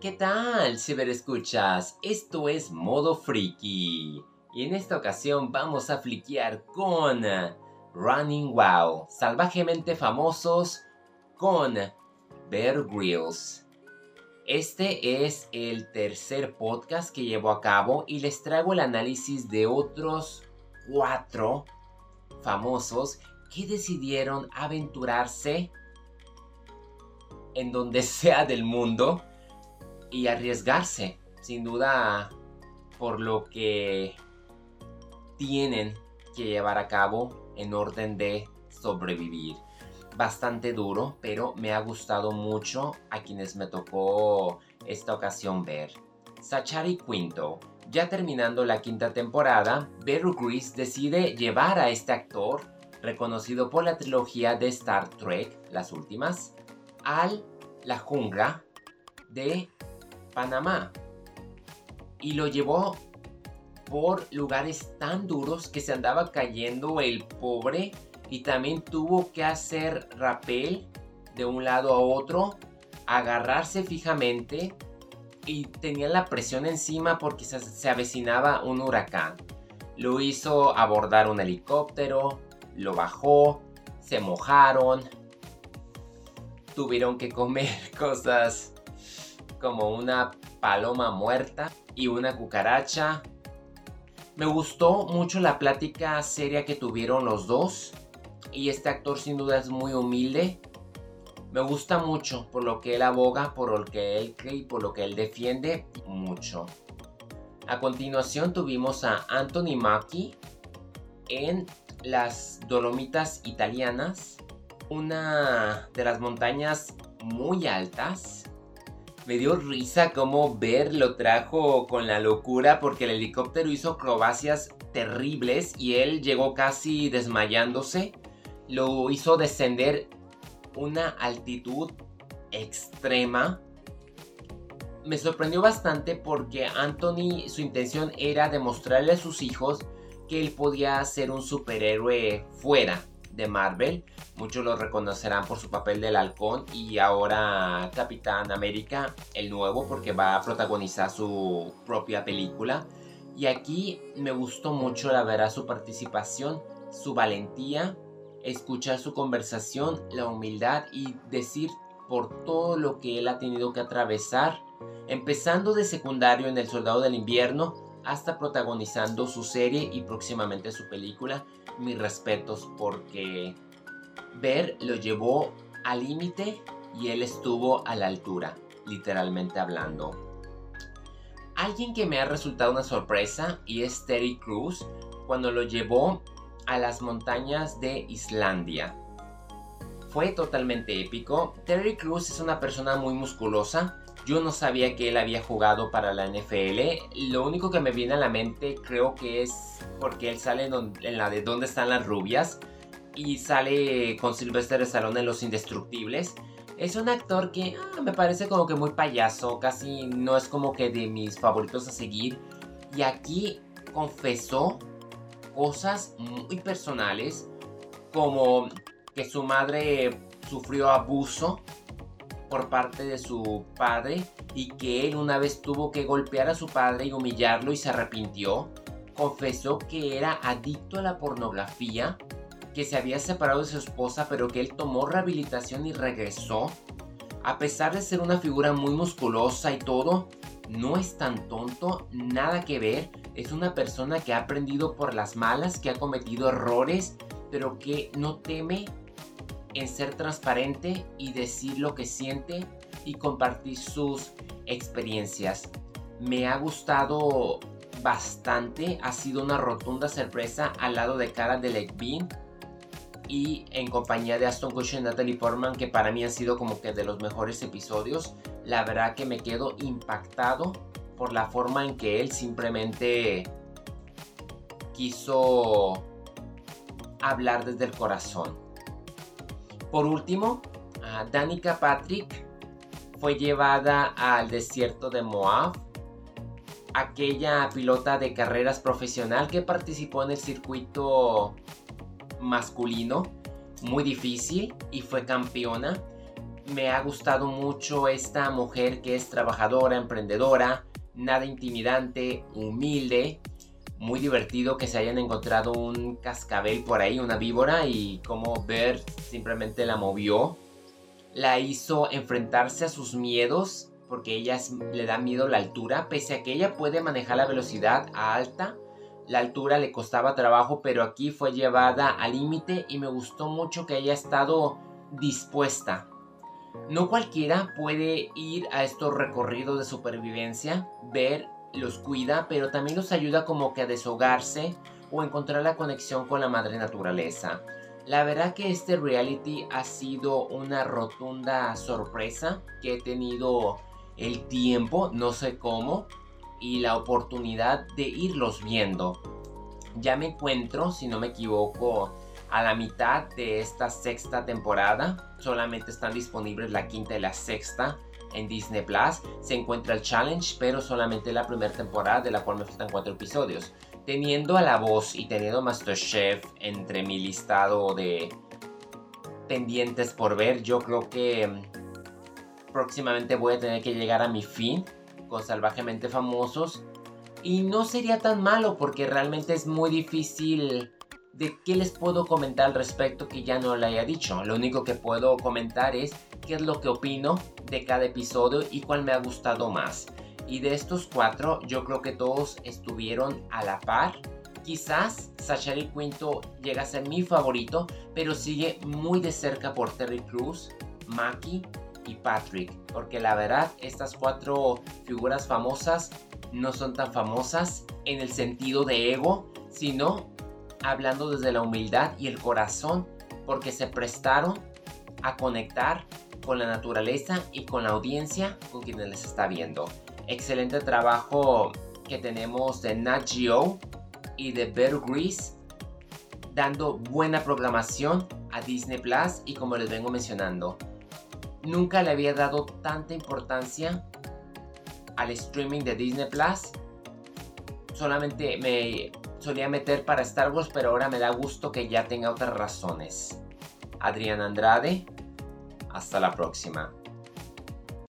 ¿Qué tal, ciberescuchas? Esto es Modo Freaky. Y en esta ocasión vamos a fliquear con Running Wow, salvajemente famosos con Bear Grylls. Este es el tercer podcast que llevo a cabo y les traigo el análisis de otros cuatro famosos que decidieron aventurarse en donde sea del mundo y arriesgarse, sin duda, por lo que tienen que llevar a cabo en orden de sobrevivir. Bastante duro, pero me ha gustado mucho a quienes me tocó esta ocasión ver. Sachari Quinto. Ya terminando la quinta temporada, Beru Gris decide llevar a este actor, reconocido por la trilogía de Star Trek, las últimas, al la jungla de Panamá. Y lo llevó por lugares tan duros que se andaba cayendo el pobre y también tuvo que hacer rapel de un lado a otro, agarrarse fijamente y tenía la presión encima porque se, se avecinaba un huracán. Lo hizo abordar un helicóptero, lo bajó, se mojaron, tuvieron que comer cosas como una paloma muerta y una cucaracha. Me gustó mucho la plática seria que tuvieron los dos. Y este actor sin duda es muy humilde. Me gusta mucho por lo que él aboga, por lo que él cree y por lo que él defiende mucho. A continuación tuvimos a Anthony Macchi en las Dolomitas italianas, una de las montañas muy altas me dio risa cómo Ver lo trajo con la locura porque el helicóptero hizo acrobacias terribles y él llegó casi desmayándose. Lo hizo descender una altitud extrema. Me sorprendió bastante porque Anthony su intención era demostrarle a sus hijos que él podía ser un superhéroe fuera de Marvel. Muchos lo reconocerán por su papel del halcón y ahora Capitán América, el nuevo, porque va a protagonizar su propia película. Y aquí me gustó mucho la verdad su participación, su valentía, escuchar su conversación, la humildad y decir por todo lo que él ha tenido que atravesar, empezando de secundario en El Soldado del Invierno hasta protagonizando su serie y próximamente su película. Mis respetos porque Ver lo llevó al límite y él estuvo a la altura, literalmente hablando. Alguien que me ha resultado una sorpresa y es Terry Cruz cuando lo llevó a las montañas de Islandia. Fue totalmente épico. Terry Cruz es una persona muy musculosa, yo no sabía que él había jugado para la NFL. Lo único que me viene a la mente creo que es porque él sale en, la de ¿Dónde están las rubias? Y sale con Sylvester Stallone en Los Indestructibles. Es un actor que ah, me parece como que muy payaso, casi no es como que de mis favoritos a seguir. Y aquí confesó cosas muy personales, como que su madre sufrió abuso por parte de su padre y que él una vez tuvo que golpear a su padre y humillarlo y se arrepintió. Confesó que era adicto a la pornografía, que se había separado de su esposa pero que él tomó rehabilitación y regresó. A pesar de ser una figura muy musculosa y todo, no es tan tonto, nada que ver. Es una persona que ha aprendido por las malas, que ha cometido errores, pero que no teme en ser transparente y decir lo que siente y compartir sus experiencias. Me ha gustado bastante, ha sido una rotunda sorpresa al lado de Cara de Bean y en compañía de Aston Kutcher y Natalie Portman que para mí han sido como que de los mejores episodios. La verdad que me quedo impactado por la forma en que él simplemente quiso hablar desde el corazón por último, Danica Patrick fue llevada al desierto de Moab, aquella pilota de carreras profesional que participó en el circuito masculino, muy difícil y fue campeona. me ha gustado mucho esta mujer que es trabajadora, emprendedora, nada intimidante, humilde, muy divertido que se hayan encontrado un cascabel por ahí, una víbora y como ver simplemente la movió, la hizo enfrentarse a sus miedos porque ella le da miedo la altura, pese a que ella puede manejar la velocidad a alta. La altura le costaba trabajo, pero aquí fue llevada al límite y me gustó mucho que haya estado dispuesta no cualquiera puede ir a estos recorridos de supervivencia, ver, los cuida, pero también los ayuda como que a deshogarse o encontrar la conexión con la madre naturaleza. La verdad que este reality ha sido una rotunda sorpresa que he tenido el tiempo, no sé cómo, y la oportunidad de irlos viendo. Ya me encuentro, si no me equivoco, a la mitad de esta sexta temporada. Solamente están disponibles la quinta y la sexta en Disney Plus. Se encuentra el challenge, pero solamente la primera temporada, de la cual me faltan cuatro episodios. Teniendo a la voz y teniendo Masterchef entre mi listado de pendientes por ver, yo creo que mm, próximamente voy a tener que llegar a mi fin con Salvajemente Famosos. Y no sería tan malo porque realmente es muy difícil de qué les puedo comentar al respecto que ya no le haya dicho. Lo único que puedo comentar es qué es lo que opino de cada episodio y cuál me ha gustado más. Y de estos cuatro, yo creo que todos estuvieron a la par. Quizás Sachary Quinto llega a ser mi favorito, pero sigue muy de cerca por Terry Cruz, Maki y Patrick. Porque la verdad, estas cuatro figuras famosas no son tan famosas en el sentido de ego, sino hablando desde la humildad y el corazón, porque se prestaron a conectar con la naturaleza y con la audiencia con quienes les está viendo. Excelente trabajo que tenemos de Nat Geo y de Bear Grease dando buena programación a Disney Plus y como les vengo mencionando, nunca le había dado tanta importancia al streaming de Disney Plus. Solamente me solía meter para Star Wars, pero ahora me da gusto que ya tenga otras razones. Adrián Andrade, hasta la próxima.